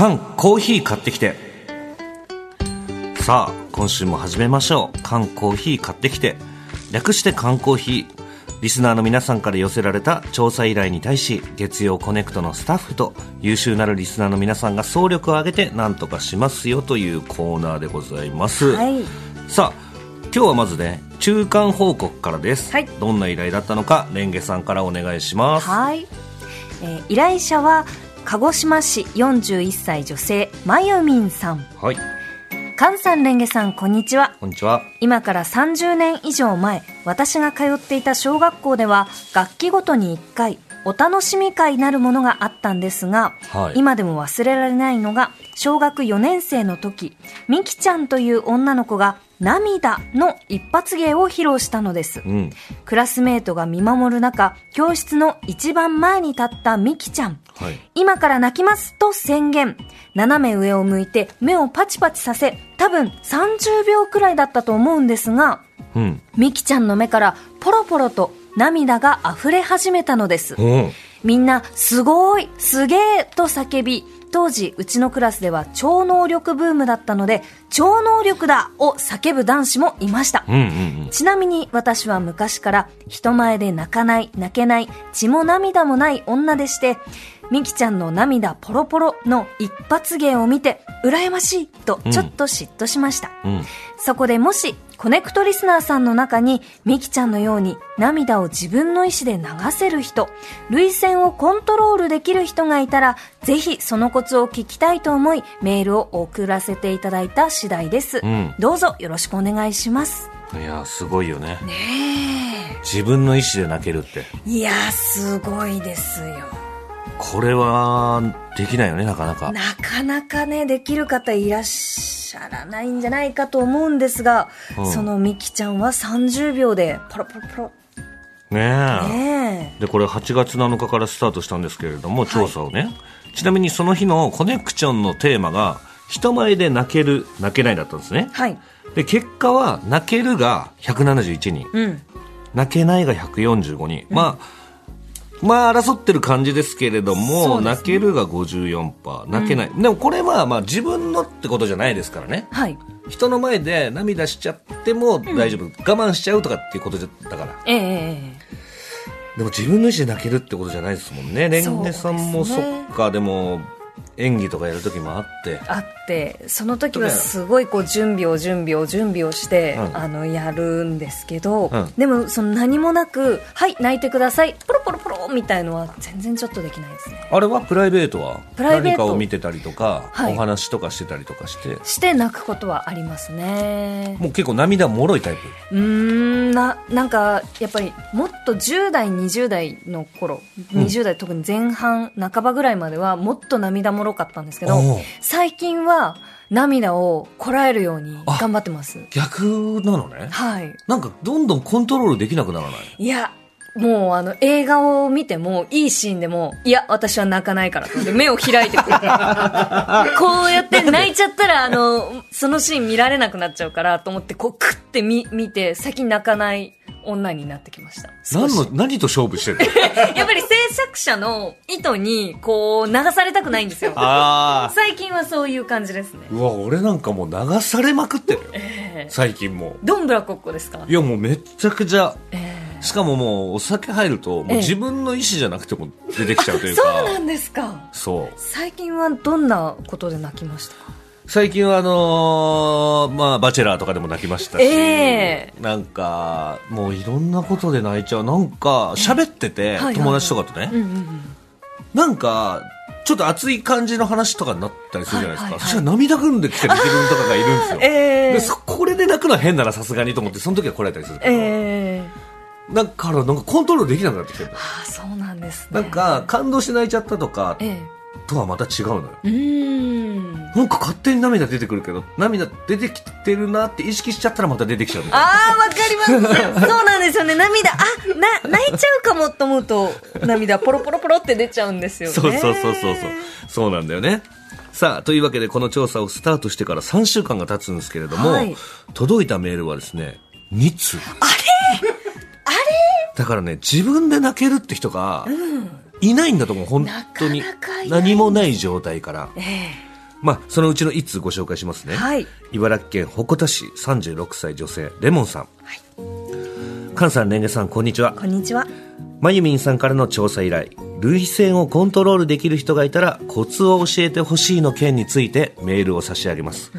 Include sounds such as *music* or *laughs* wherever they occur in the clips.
缶コーヒー買ってきて。さあ今週も始めましょう。缶コーヒー買ってきて。略して缶コーヒー。リスナーの皆さんから寄せられた調査依頼に対し月曜コネクトのスタッフと優秀なるリスナーの皆さんが総力を挙げて何とかしますよというコーナーでございます、はい。さあ今日はまずね中間報告からです、はい。どんな依頼だったのかレンゲさんからお願いします。はい、えー依頼者は鹿児島市41歳女性まゆみんさん。はい。菅さんレンゲさんこんにちは。こんにちは。今から30年以上前私が通っていた小学校では楽器ごとに1回お楽しみ会なるものがあったんですが、はい。今でも忘れられないのが小学4年生の時みきちゃんという女の子が涙の一発芸を披露したのです、うん。クラスメートが見守る中教室の一番前に立ったみきちゃんはい今から泣きますと宣言。斜め上を向いて目をパチパチさせ、多分30秒くらいだったと思うんですが、うんみきちゃんの目からポロポロと涙が溢れ始めたのです。うんみんな、すごい、すげーと叫び、当時、うちのクラスでは超能力ブームだったので、超能力だを叫ぶ男子もいました。ちなみに私は昔から人前で泣かない、泣けない、血も涙もない女でして、みきちゃんの涙ポロポロの一発芸を見て、羨ましいとちょっと嫉妬しました。うんそこでもし、コネクトリスナーさんの中に、みきちゃんのように涙を自分の意思で流せる人、涙腺をコントロールできる人がいたら、ぜひそのコツを聞きたいと思い、メールを送らせていただいた次第です。うんどうぞよろしくお願いします。いやすごいよね自分の意思で泣けるっていやー、すごいですよ。これはできないよねなかなか。なかなかね、できる方いらっしゃらないんじゃないかと思うんですが、うん。そのみきちゃんは30秒で、ポロポロポロ。ねえ。ねでこれ8月7日からスタートしたんですけれども調査をね、ちなみにその日のコネクションのテーマが人前で泣ける泣けないだったんですね。え。はい。で結果は泣けるが171人うん。泣けないが145人、まあまあ争ってる感じですけれども、ね。泣けるが54%泣けない、でもこれはまあ自分のってことじゃないですからね。はい。人の前で涙しちゃっても大丈夫、我慢しちゃうとかっていうことだから。ええええでも自分の意思で泣けるってことじゃないですもんね。レンゲさんもそっか。でも演技とかやる時もあって。あってその時はすごいこう準備を準備を準備をして、うん。あのやるんですけど、うん。でもその何もなく「はい泣いてください」ポロポロポロみたいのは全然ちょっとできないですね。あれはプライベートは？プライベート。何かを見てたりとか、はい。お話とかしてたりとかして？して泣くことはありますね。もう結構涙もろいタイプ。うーんななんかやっぱりもっと10代20代の頃、20代特に前半半ばぐらいまではもっと涙もろかったんですけど最近は涙をこらえるように頑張ってます。逆なのね。はい。なんかどんどんコントロールできなくならない？いやもうあの映画を見てもいいシーンでもいや私は泣かないからって目を開いてくる。*laughs* こうやって泣いちゃったらあのそのシーン見られなくなっちゃうからと思ってこうクッて見見て先泣かない女になってきました。何の何と勝負してるの？*laughs* やっぱり制作者の意図にこう流されたくないんですよ。あ最近はそういう感じですね。あうわ俺なんかもう流されまくってるよ。ええ。最近もどんぶらこっこですか？ういやもうめちゃくちゃえしかももうお酒入るともうええ自分の意思じゃなくても出てきちゃうといえうか。*laughs* そうなんですか。そう。最近はどんなことで泣きました？か最近はあのーまあ、バチェラーとかでも泣きましたし、えなんか、もういろんなことで泣いちゃう。なんか、喋ってて、はい友達とかとね、なんか、ちょっと熱い感じの話とかになったりするじゃないですか。そしたら涙ぐんできてる自分とかがいるんですよ。*laughs* ええ。でそこれで泣くのは変ならさすがにと思って、その時はこらえたりするけど、ええ。だからなんかコントロールできなくなってきてるああそうなんですね。なんか感動して泣いちゃったとかええとはまた違うのよ。うーん。なんか勝手に涙出てくるけど涙出てきてるなって意識しちゃったらまた出てきちゃうああわかります。そうなんですよね。涙あな泣いちゃうかもと思うと涙ポロポロポロって出ちゃうんですよね。そうそうそうそうそう。なんだよね。さあというわけでこの調査をスタートしてから3週間が経つんですけれども、はい。届いたメールはですね2通。あれ？だからね自分で泣けるって人がいないんだと思う。本当に。何もない状態から。ええ。まあそのうちの1通ご紹介しますね、はい。茨城県鉾田市36歳女性レモンさん、菅さんレンゲさんこんにちは。こんにちは。まゆみんさんからの調査依頼。涙腺をコントロールできる人がいたらコツを教えてほしいの件についてメールを差し上げます。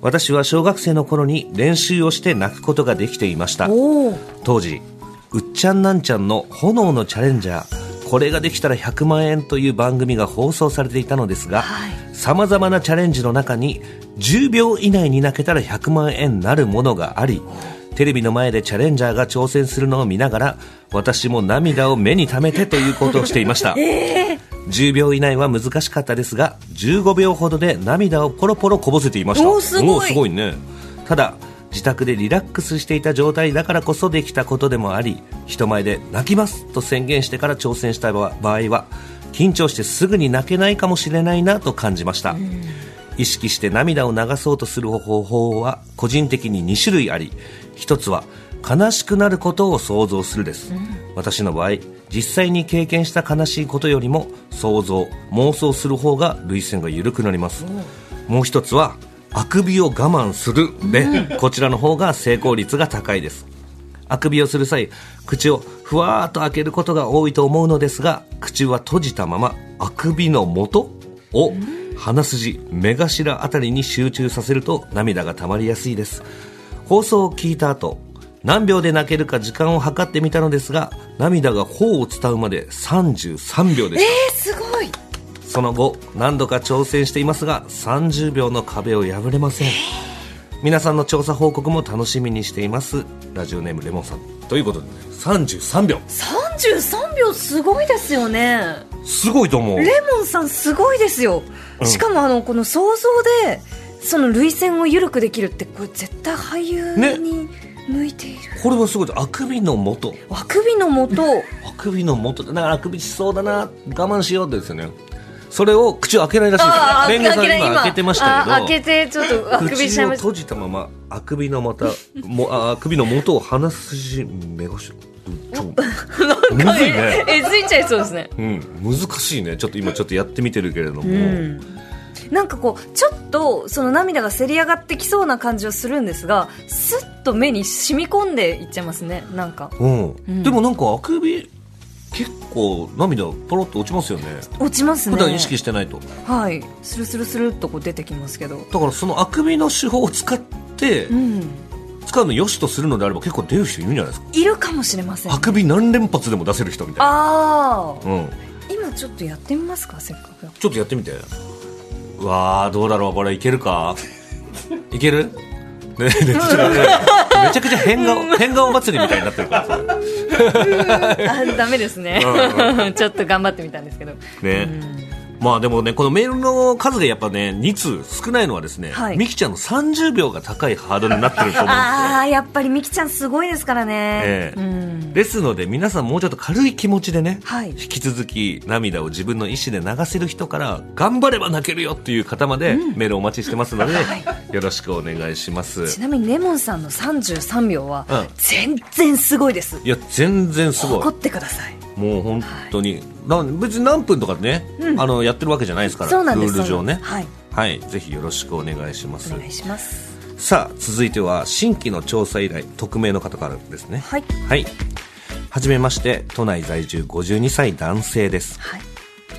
私は小学生の頃に練習をして泣くことができていました。当時うっちゃんなんちゃんの炎のチャレンジャーこれができたら100万円という番組が放送されていたのですがはい。さまざまなチャレンジの中に10秒以内に泣けたら100万円なるものがありテレビの前でチャレンジャーが挑戦するのを見ながら私も涙を目に溜めてということをしていました、*laughs* 10秒以内は難しかったですが15秒ほどで涙をポロポロこぼせていました。おーすごい。すごいね。ただ自宅でリラックスしていた状態だからこそできたことでもあり人前で泣きますと宣言してから挑戦した場合は緊張してすぐに泣けないかもしれないなと感じました、意識して涙を流そうとする方法は個人的に2種類あり。一つは悲しくなることを想像するです、私の場合実際に経験した悲しいことよりも想像妄想する方が涙腺が緩くなります。もう一つはあくびを我慢するで、こちらの方が成功率が高いです。あくびをする際口をふわーっと開けることが多いと思うのですが口は閉じたままあくびの元を鼻筋目頭あたりに集中させると涙が溜まりやすいです。放送を聞いた後何秒で泣けるか時間を計ってみたのですが涙が頬を伝うまで33秒でした。えー、すごい。その後何度か挑戦していますが30秒の壁を破れません。皆さんの調査報告も楽しみにしています。ラジオネームレモンさん。ということで33秒。33秒すごいですよね。すごいと思う。レモンさんすごいですよ、うん。しかもあのこの想像でその涙腺を緩くできるってこれ絶対俳優ね。に向いている、これはすごい。あくびの元。あくびの元。あくびの元。だからあくびしそうだな。我慢しようってですよねそれを口を開けないらしいですあーレンゲさん今開けてましたけど。あ開けてちょっとあくびしちゃいました。口を閉じたままあくびのまたもああくびの元を鼻筋目頭ちょむずいねえついちゃいそうですねうん難しいねちょっと今ちょっとやってみてるけれども、うんなんかこうちょっとその涙がせり上がってきそうな感じはするんですがスッと目に染み込んでいっちゃいますねなんかうんんでもなんかあくび結構涙ポロッと落ちますよね。落ちますね。普段意識してないと。はい。スルスルスルっとこう出てきますけど。だからそのあくびの手法を使ってうん。使うのよしとするのであれば結構出る人いるんじゃないですか。いるかもしれませんあくび何連発でも出せる人みたいな。ああうん。今ちょっとやってみますかせっかくちょっとやってみて。うわーどうだろうこれいけるか？いける？ねねねめちゃくちゃ変顔変顔祭りみたいになってるからさ *laughs* あダメですね。う *laughs* ちょっと頑張ってみたんですけど。ね、まあでもねこのメールの数がやっぱね2通少ないのはですね、はい。ミキちゃんの30秒が高いハードルになってると思うんですよ。ああやっぱりみきちゃんすごいですからね、ええ。うん、ですので皆さんもうちょっと軽い気持ちでね、はい。引き続き涙を自分の意思で流せる人から頑張れば泣けるよっていう方までメールお待ちしてますので、はい。よろしくお願いします。ちなみにレモンさんの33秒はうん。全然すごいです、いや全然すごい。誇ってくださいもう本当に、な別に何分とかね、あのやってるわけじゃないですからルール上ね。そうなんです。はい。ぜひよろしくお願いします。お願いします。さあ続いては新規の調査依頼匿名の方からですね。はい。はい。はじめまして都内在住52歳男性です。はい。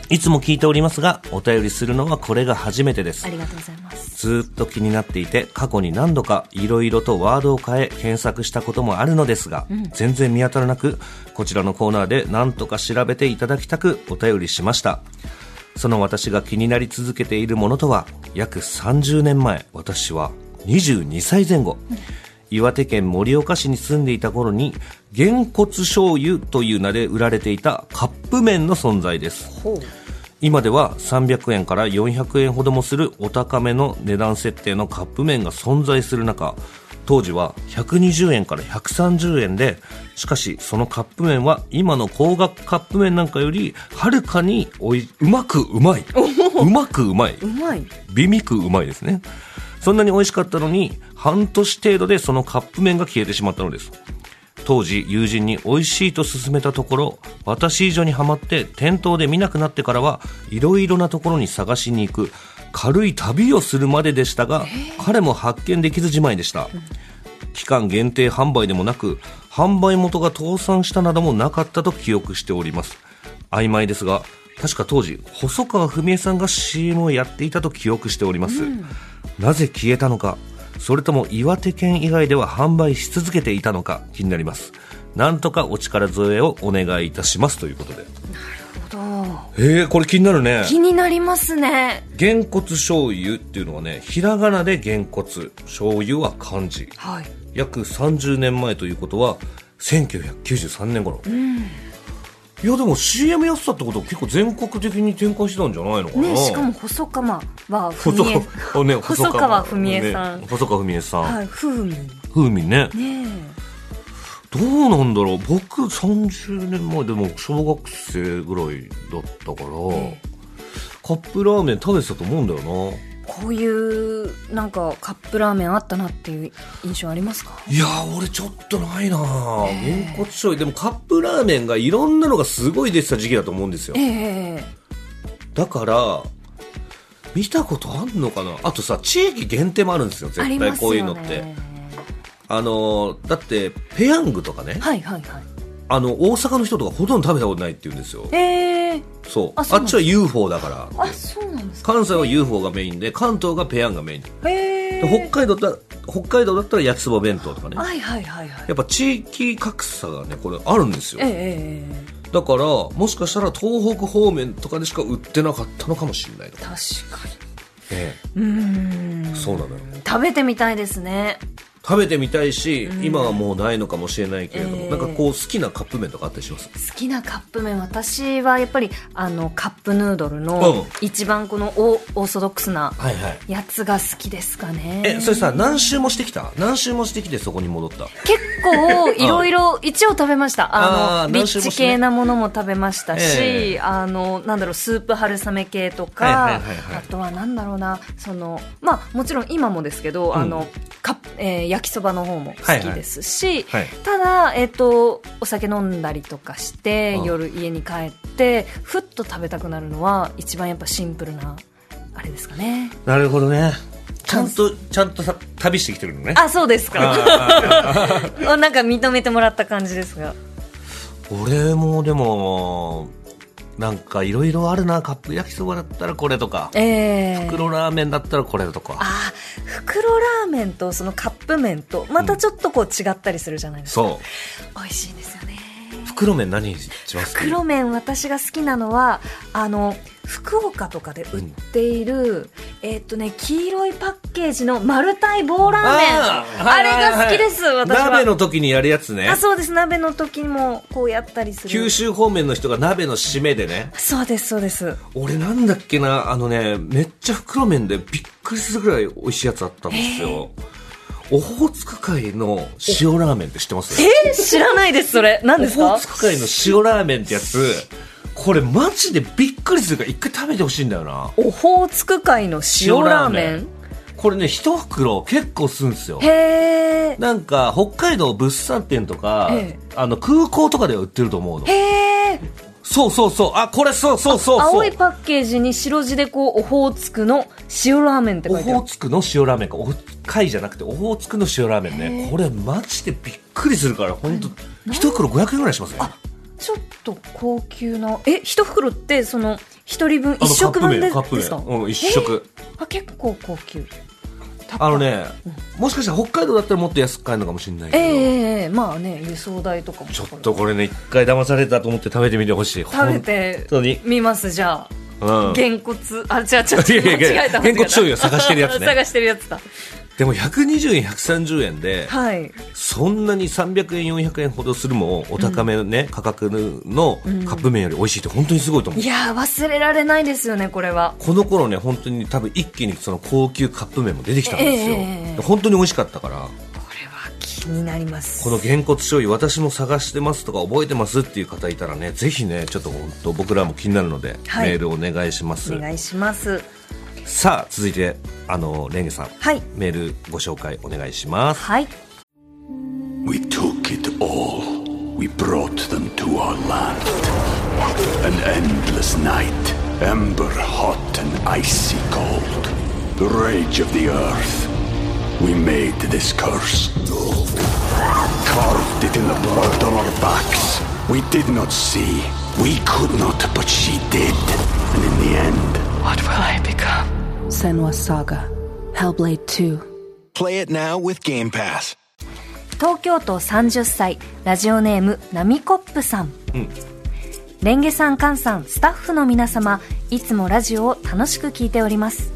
いつも聞いておりますがお便りするのはこれが初めてです。ありがとうございますずーっと気になっていて過去に何度かいろいろとワードを変え検索したこともあるのですが、全然見当たらなくこちらのコーナーで何とか調べていただきたくお便りしました。その私が気になり続けているものとは約30年前私は22歳前後、岩手県盛岡市に住んでいた頃に、げんこつ醤油という名で売られていたカップ麺の存在です。今では300円から400円ほどもするお高めの値段設定のカップ麺が存在する中当時は120円から130円でしかしそのカップ麺は今の高額カップ麺なんかよりはるかにおいうまくうまいうまくうまいうまい。美味くうまいですね。そんなに美味しかったのに半年程度でそのカップ麺が消えてしまったのです当時友人に美味しいと勧めたところ私以上にハマって店頭で見なくなってからはいろいろなところに探しに行く軽い旅をするまででしたが彼も発見できずじまいでした。期間限定販売でもなく販売元が倒産したなどもなかったと記憶しております。曖昧ですが確か当時細川文江さんが CM をやっていたと記憶しております、なぜ消えたのかそれとも岩手県以外では販売し続けていたのか気になります。なんとかお力添えをお願いいたします。ということで。へえこれ気になるね。気になりますね。げんこつ醤油っていうのはねひらがなでげんこつ醤油は漢字。はい。約30年前ということは1993年頃、いやでも CM やってたってことは結構全国的に展開してたんじゃないのかな、ねしかも細川は細文江川あね細川文江さん。ね細川文江さん、はい風味。風味ね。ねどうなんだろう。僕30年前でも小学生ぐらいだったから、カップラーメン食べてたと思うんだよな。えこういうなんかカップラーメンあったなっていう印象ありますか？いやー俺ちょっとないな。げんこつ醤油。でもカップラーメンがいろんなのがすごい出てた時期だと思うんですよ。ええだから見たことあんのかな？あとさ地域限定もあるんですよあ絶対こういうのって。あのーだってペヤングとかね。はいはいはいあの大阪の人とかほとんど食べたことないって言うんですよ。ええそう。あっちは UFO だから。あそうなんですか？関西は UFO がメインで関東がペヤンがメイン。で北海道だ北海道だったら焼きそば弁当とかね。はいはいはいはい。やっぱ地域格差がねこれあるんですよ。ええええだからもしかしたら東北方面とかでしか売ってなかったのかもしれないと。確かえにうーん。えそうなのよ。食べてみたいですね食べてみたいし、今はもうないのかもしれないけれども、ええ。なんかこう好きなカップ麺とかあったりします？好きなカップ麺私はやっぱりあのカップヌードルうん。の一番このオオーソドックスなはいはい。やつが好きですかね。えそれさ何周もしてきた？何周もしてきてそこに戻った？結構いろいろ一応食べました。あのリッチ系なものも食べましたし、ええ。あのなんだろうスープ春雨系とか、はいはいはいはい。あとはなんだろうなそのまあもちろん今もですけど、ん。あのカップえー焼きそばの方も好きですし、はい。はいただ、えっとお酒飲んだりとかして、うん。夜家に帰ってふっと食べたくなるのは一番やっぱシンプルなあれですかね。なるほどね。ちゃんとちゃんとさ旅してきてるのね。あそうですか。*laughs* なんか認めてもらった感じですが。俺もでもなんかいろいろあるなカップ焼きそばだったらこれとか。ええ。袋ラーメンだったらこれとか。あー袋ラーメンとそのカップ麺とまたちょっとこう違ったりするじゃないですか、そう。美味しいんですよ。ね袋麺何一番好き袋麺私が好きなのはあの福岡とかで売っている、えーっとね黄色いパッケージの丸太棒ラーメン。あれが好きです、私は。鍋の時にやるやつね。あそうです。鍋の時にもこうやったりする。九州方面の人が鍋の締めでね。そうですそうです。俺なんだっけなあのねめっちゃ袋麺でびっくりするぐらい美味しいやつあったんですよオホーツク海の塩ラーメンって知ってます？えー知らないですそれ。何ですか？オホーツク海の塩ラーメンってやつ。これマジでびっくりするから一回食べてほしいんだよな。オホーツク海の塩ラーメン？これね一袋結構するんですよ。へえなんか北海道物産展とか、ええ。あの空港とかでは売ってると思うの。へえそうそうそう。あこれそうそうそう青いパッケージに白字でこうオホーツクの塩ラーメンってオ書いてある。ホーツクの塩ラーメンか。オホー貝じゃなくてオホーツクの塩ラーメンね。これマジでびっくりするから本当一袋500円ぐらいしますね。ちょっと高級なえ一袋ってその一人分一食分でですか？うん一食。あ結構高級あのねもしかしたら北海道だったらもっと安く買えるのかもしれないけど、ええええまあね輸送代とかも。ちょっとこれね一回騙されたと思って食べてみてほしい。食べてみますじゃあ。うん。げんこつ。あ違う違う違う違えた。げんこつ醤油を探してるやつね。*laughs* 探してるやつだでも120円130円で、はい。そんなに300円400円ほどするもお高めね、価格のカップ麺より美味しいって本当にすごいと思う、いやー忘れられないですよねこれは。この頃ね本当に多分一気にその高級カップ麺も出てきたんですよ、ええ本当に美味しかったから。これは気になります。このげんこつ醤油私も探してますとか覚えてますっていう方いたらねぜひねちょっと本当僕らも気になるので、はい。メールお願いします。お願いしますさあ続いてあのレンゲさん、はいメールご紹介お願いしますはい We took it all. We brought them to our land. An endless night, ember hot and icy cold. The rage of the earth. We made this curse. Carved it in the blood on our backs. We did not see. We could not, but she did. And in the end, What will I become? Senwa Saga. Hellblade 2. Play it now with Game Pass. 東京都30歳ラジオネームナミコップさん、レンゲさんカンさんスタッフの皆様いつもラジオを楽しく聞いております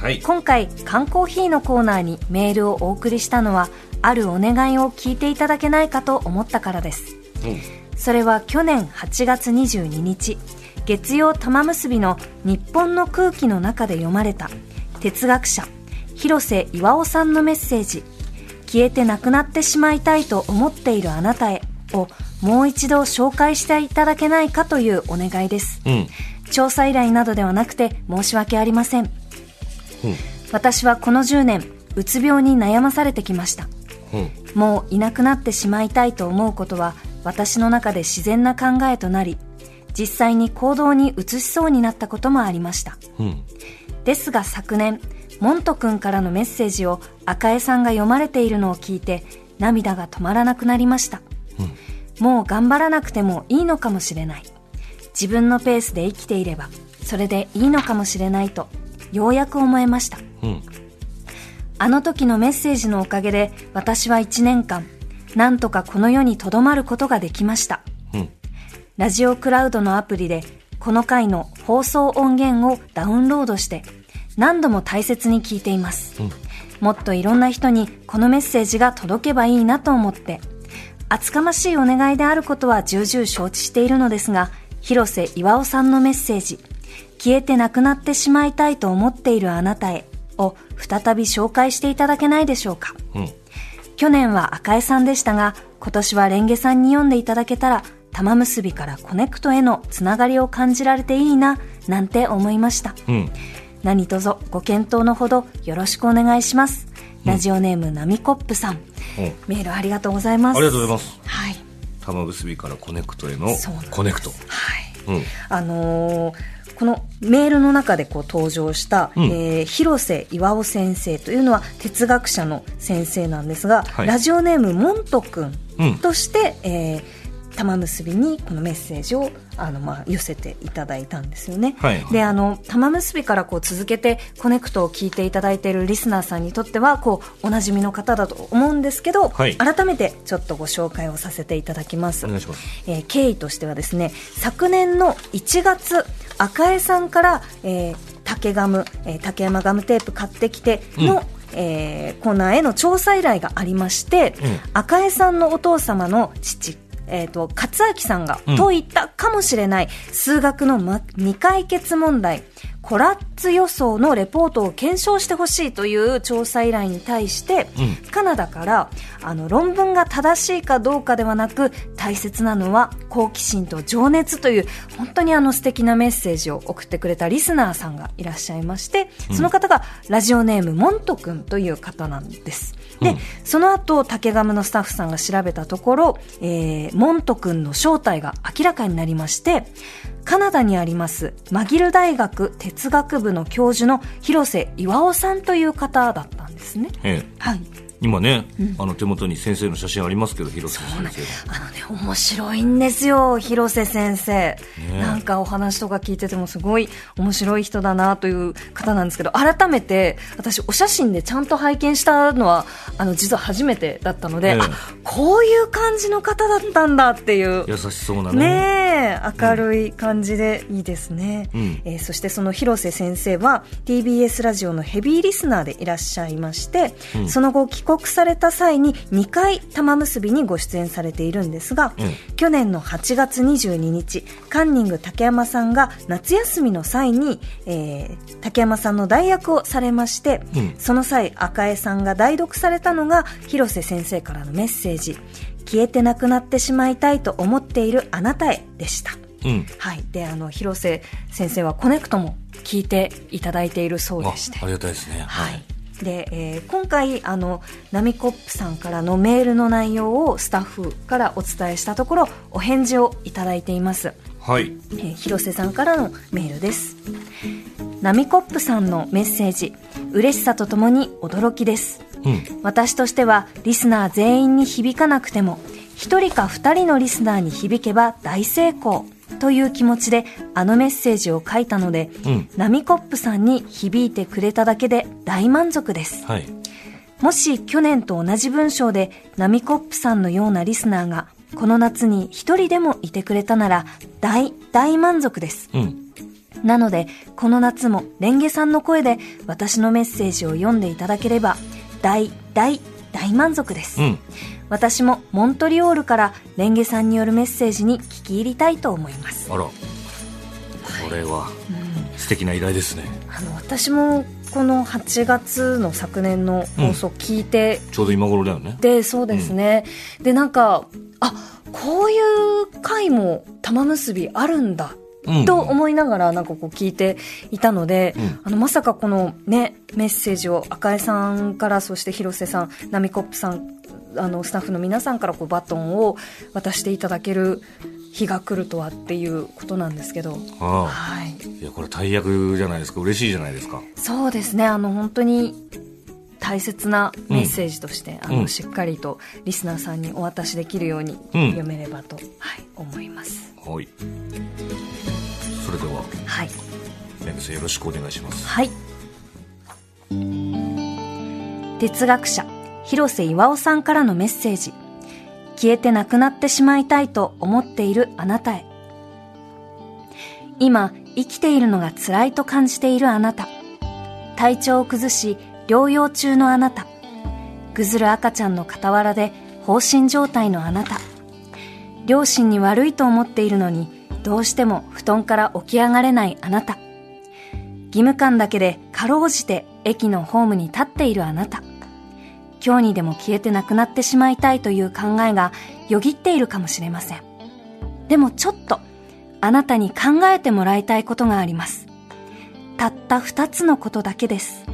はい今回缶コーヒーのコーナーにメールをお送りしたのはあるお願いを聞いていただけないかと思ったからですそれは去年8月22日月曜玉結びの日本の空気の中で読まれた。哲学者広瀬巌さんのメッセージ。消えてなくなってしまいたいと思っているあなたへをもう一度紹介していただけないかというお願いです、うん。調査依頼などではなくて申し訳ありません、私はこの10年うつ病に悩まされてきました。うん。もういなくなってしまいたいと思うことは私の中で自然な考えとなり実際に行動に移しそうになったこともありました。うん。ですが昨年モント君からのメッセージを赤江さんが読まれているのを聞いて涙が止まらなくなりました、もう頑張らなくてもいいのかもしれない。自分のペースで生きていればそれでいいのかもしれないとようやく思えました。うん。あの時のメッセージのおかげで私は1年間なんとかこの世に留まることができました。うんラジオクラウドのアプリでこの回の放送音源をダウンロードして何度も大切に聞いています、もっといろんな人にこのメッセージが届けばいいなと思って厚かましいお願いであることは重々承知しているのですが広瀬巌さんのメッセージ消えてなくなってしまいたいと思っているあなたへを再び紹介していただけないでしょうか。うん。去年は赤江さんでしたが今年はレンゲさんに読んでいただけたら玉結びからコネクトへのつながりを感じられていいななんて思いました。うん。何卒ご検討のほどよろしくお願いします。ラジオネームナミコップさん、うんメールありがとうございます。ありがとうございます。はい。玉結びからコネクトへのコネクト。はい。うん。あのーこのメールの中でこう登場した、うん。えー広瀬巌先生というのは哲学者の先生なんですが、はい。ラジオネームモント君うん。として、えー玉結びにこのメッセージをあの、まあ、寄せていただいたんですよね。はい。であの玉結びからこう続けてコネクトを聞いていただいているリスナーさんにとってはこうおなじみの方だと思うんですけど、はい。改めてちょっとご紹介をさせていただきます。お願いします。えー経緯としてはですね昨年の1月赤江さんから、えー竹ガム、えー竹山ガムテープ買ってきての、うん。えーコーナーへの調査依頼がありまして、うん。赤江さんのお父様の父えー、と勝明さんがうん。解いたかもしれない数学の、ま、未解決問題コラッツ予想のレポートを検証してほしいという調査依頼に対して、うん。カナダからあの論文が正しいかどうかではなく大切なのは好奇心と情熱という本当にあの素敵なメッセージを送ってくれたリスナーさんがいらっしゃいましてその方がラジオネームモント君という方なんです。で、うん。その後竹ガムのスタッフさんが調べたところ、えー、モント君の正体が明らかになりましてカナダにありますマギル大学哲学部の教授の広瀬巌さんという方だったんですね。ええ。はい今ね、あの手元に先生の写真ありますけど広瀬先生。あのね、面白いんですよ、広瀬先生。なんかお話とか聞いててもすごい面白い人だなという方なんですけど、改めて私お写真でちゃんと拝見したのは、あの、実は初めてだったので、ええ。あ、こういう感じの方だったんだっていう。優しそうなね。ねえ、明るい感じでいいですね、うん。えーそしてその広瀬先生は TBS ラジオのヘビーリスナーでいらっしゃいまして、うん。その後帰国された際に2回玉結びにご出演されているんですが、うん去年の8月22日カンニング竹山さんが夏休みの際に、えー竹山さんの代役をされまして、うんその際赤江さんが代読されたのが広瀬先生からのメッセージ消えてなくなってしまいたいと思っているあなたへでしたうん。はいであの広瀬先生はコネクトも聞いていただいているそうあでしてありがたいですね。はい。で、えー今回、あの、ナミコップさんからのメールの内容をスタッフからお伝えしたところ、お返事をいただいています。はい。えー広瀬さんからのメールです。ナミコップさんのメッセージ、嬉しさとともに驚きです。うん。私としては、リスナー全員に響かなくても、一人か二人のリスナーに響けば大成功という気持ちで、あのメッセージを書いたので、うん。ナミコップさんに響いてくれただけで大満足です。はい。もし去年と同じ文章でナミコップさんのようなリスナーがこの夏に一人でもいてくれたなら大大満足です。うん。なのでこの夏もレンゲさんの声で私のメッセージを読んでいただければ大大大満足です。うん。私もモントリオールからレンゲさんによるメッセージに聞き入りたいと思います。あら。これは、素敵な依頼ですね。あの私もこの8月の昨年の放送聞いてちょうど今頃だよね。でそうですね、でなんかあこういう回も玉結びあるんだうん。と思いながらなんかこう聞いていたので、うんあのまさかこのねメッセージを赤江さんからそして広瀬さんナミコップさんあのスタッフの皆さんからこうバトンを渡していただける日が来るとはっていうことなんですけど、ああ。はい、いや、これ大役じゃないですか。嬉しいじゃないですか。そうですねあの本当に大切なメッセージとして、あのうんしっかりとリスナーさんにお渡しできるようにうん読めればと、はい、思います。はい。それでは、はい、レンゲさんよろしくお願いします。はい。哲学者広瀬岩尾さんからのメッセージ。消えてなくなってしまいたいと思っているあなたへ。今生きているのが辛いと感じているあなた。体調を崩し療養中のあなた。ぐずる赤ちゃんの傍らで放心状態のあなた。両親に悪いと思っているのにどうしても布団から起き上がれないあなた。義務感だけでかろうじて駅のホームに立っているあなた。今日にでも消えてなくなってしまいたいという考えがよぎっているかもしれません。でもちょっとあなたに考えてもらいたいことがあります。たった二つのことだけです。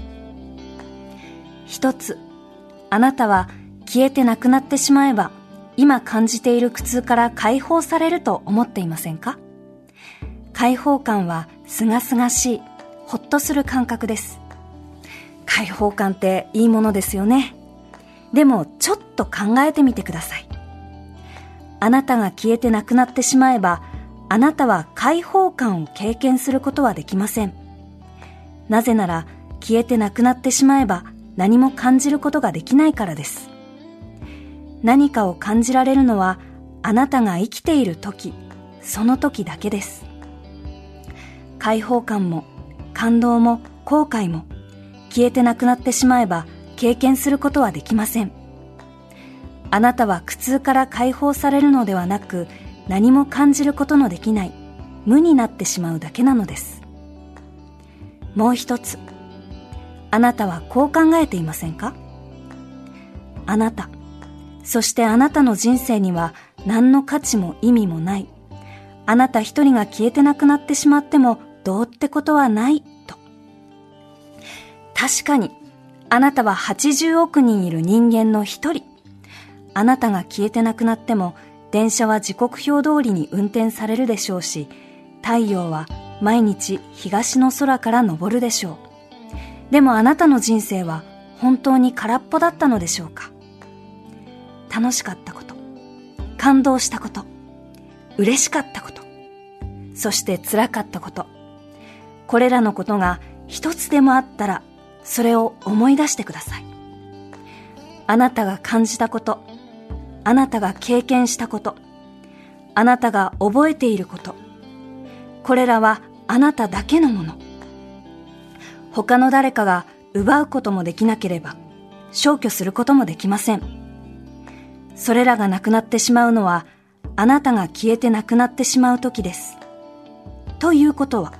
一つあなたは消えてなくなってしまえば今感じている苦痛から解放されると思っていませんか？解放感はすがすがしいほっとする感覚です。解放感っていいものですよね。でもちょっと考えてみてください。あなたが消えてなくなってしまえばあなたは解放感を経験することはできません。なぜなら消えてなくなってしまえば何も感じることができないからです。何かを感じられるのはあなたが生きている時その時だけです。解放感も感動も後悔も消えてなくなってしまえば経験することはできません。あなたは苦痛から解放されるのではなく何も感じることのできない無になってしまうだけなのです。もう一つあなたはこう考えていませんか？あなたそしてあなたの人生には何の価値も意味もない。あなた一人が消えてなくなってしまってもどうってことはないと。確かにあなたは80億人いる人間の一人。あなたが消えてなくなっても電車は時刻表通りに運転されるでしょうし太陽は毎日東の空から昇るでしょう。でもあなたの人生は本当に空っぽだったのでしょうか？楽しかったこと。感動したこと。嬉しかったこと。そして辛かったこと。これらのことが一つでもあったらそれを思い出してくださいあなたが感じたことあなたが経験したことあなたが覚えていること。これらはあなただけのもの。他の誰かが奪うこともできなければ、消去することもできません。それらがなくなってしまうのは、あなたが消えてなくなってしまう時です。ということは、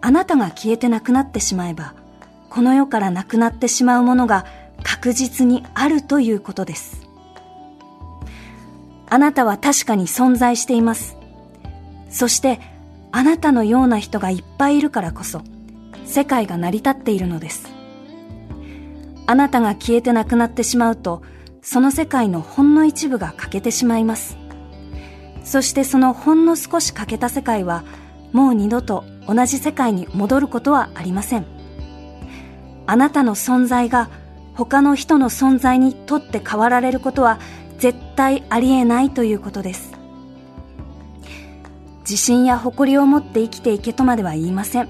あなたが消えてなくなってしまえば、この世からなくなってしまうものが確実にあるということです。あなたは確かに存在しています。そして、あなたのような人がいっぱいいるからこそ、世界が成り立っているのです。あなたが消えてなくなってしまうと、その世界のほんの一部が欠けてしまいます。そしてそのほんの少し欠けた世界は、もう二度と同じ世界に戻ることはありません。あなたの存在が他の人の存在にとって変わられることは絶対ありえないということです。自信や誇りを持って生きていけとまでは言いません。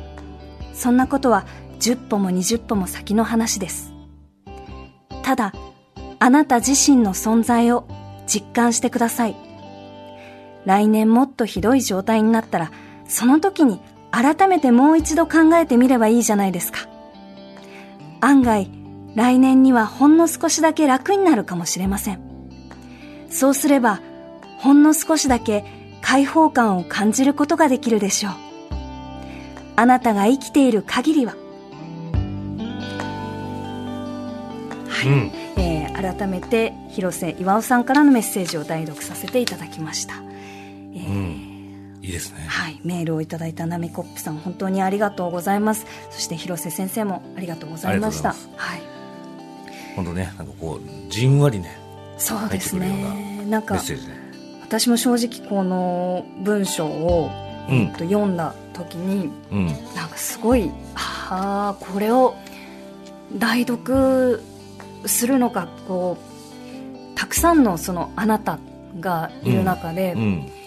そんなことは10歩も20歩も先の話です。ただ、あなた自身の存在を実感してください。来年もっとひどい状態になったら、その時に改めてもう一度考えてみればいいじゃないですか。案外、来年にはほんの少しだけ楽になるかもしれません。そうすれば、ほんの少しだけ解放感を感じることができるでしょう。あなたが生きている限りは。はい。うんえー、改めて広瀬岩尾さんからのメッセージを代読させていただきました。えー、うんいいですね。はい。メールをいただいたナミコップさん、本当にありがとうございます。そして広瀬先生もありがとうございました。はい。本当ね、なんかこう、じんわりね。そうですね。なんか、私も正直この文章を、えっと、読んだ時に、うん、なんかすごい、ああ、これを代読するのか、こう、たくさんのそのあなたがいる中で、うんうん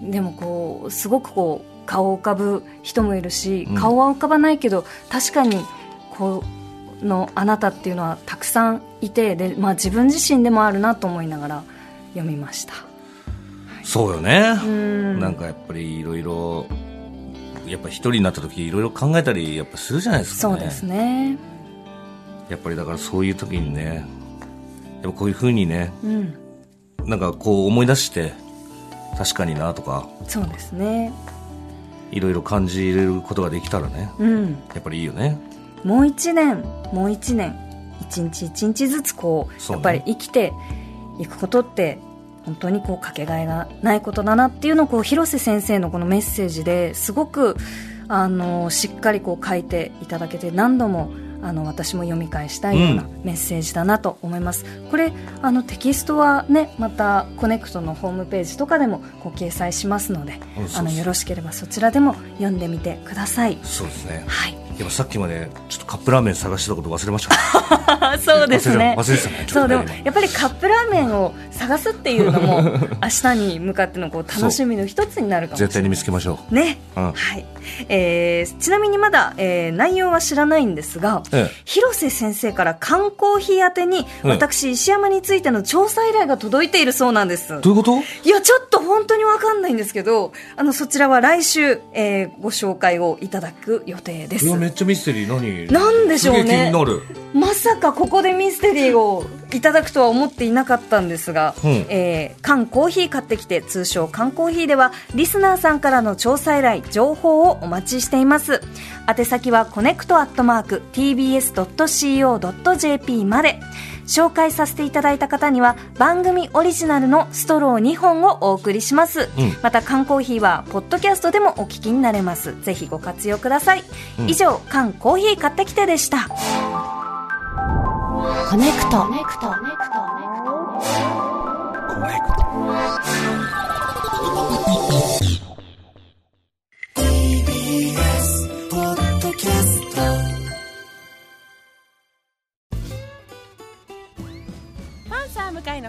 でもこうすごくこう顔を浮かぶ人もいるし、顔は浮かばないけど確かにこうのあなたっていうのはたくさんいてで、まあ、自分自身でもあるなと思いながら読みました、そうよね。なんかやっぱりいろいろやっぱ一人になった時いろいろ考えたりやっぱするじゃないですか、ね、そうですね。やっぱりだからそういう時にねでもこういうふうにね、うん、なんかこう思い出して確かになとか。そうですね。いろいろ感じることができたらね、うん、やっぱりいいよね。もう一年もう一年一日一日ずつこう、ね、やっぱり生きていくことって本当にこうかけがえがないことだなっていうのをこう広瀬先生のこのメッセージですごくあのしっかりこう書いていただけて何度もあの私も読み返したいようなメッセージだなと思います、うん、これあのテキストはねまたコネクトのホームページとかでもこう掲載しますのであのよろしければそちらでも読んでみてください。そうですね。はいでもさっきまでちょっとカップラーメン探してたこと忘れました、*laughs* そうですね。忘れてたね。そうでもやっぱりカップラーメンを探すっていうのも *laughs* 明日に向かってのこう楽しみの一つになるかも絶対に見つけましょう。ね、うん、はい、えー、ちなみにまだ、えー、内容は知らないんですが、ええ、広瀬先生から缶コーヒー宛てに私、石山についての調査依頼が届いているそうなんです。どういうこと？いやちょっと本当にわかんないんですけどあのそちらは来週、えー、ご紹介をいただく予定です。めっちゃミステリー何？なんでしょうね。まさかここでミステリーをいただくとは思っていなかったんですが、うん、えー、缶コーヒー買ってきて通称缶コーヒーではリスナーさんからの調査依頼情報をお待ちしています。宛先はコネクトアットマーク tbs.co.jp まで紹介させていただいた方には番組オリジナルのストロー2本をお送りします、うん、また缶コーヒーはポッドキャストでもお聞きになれます。ぜひご活用ください、うん、以上缶コーヒー買ってきてでした。コネクトコネクト。コネクト。コネクト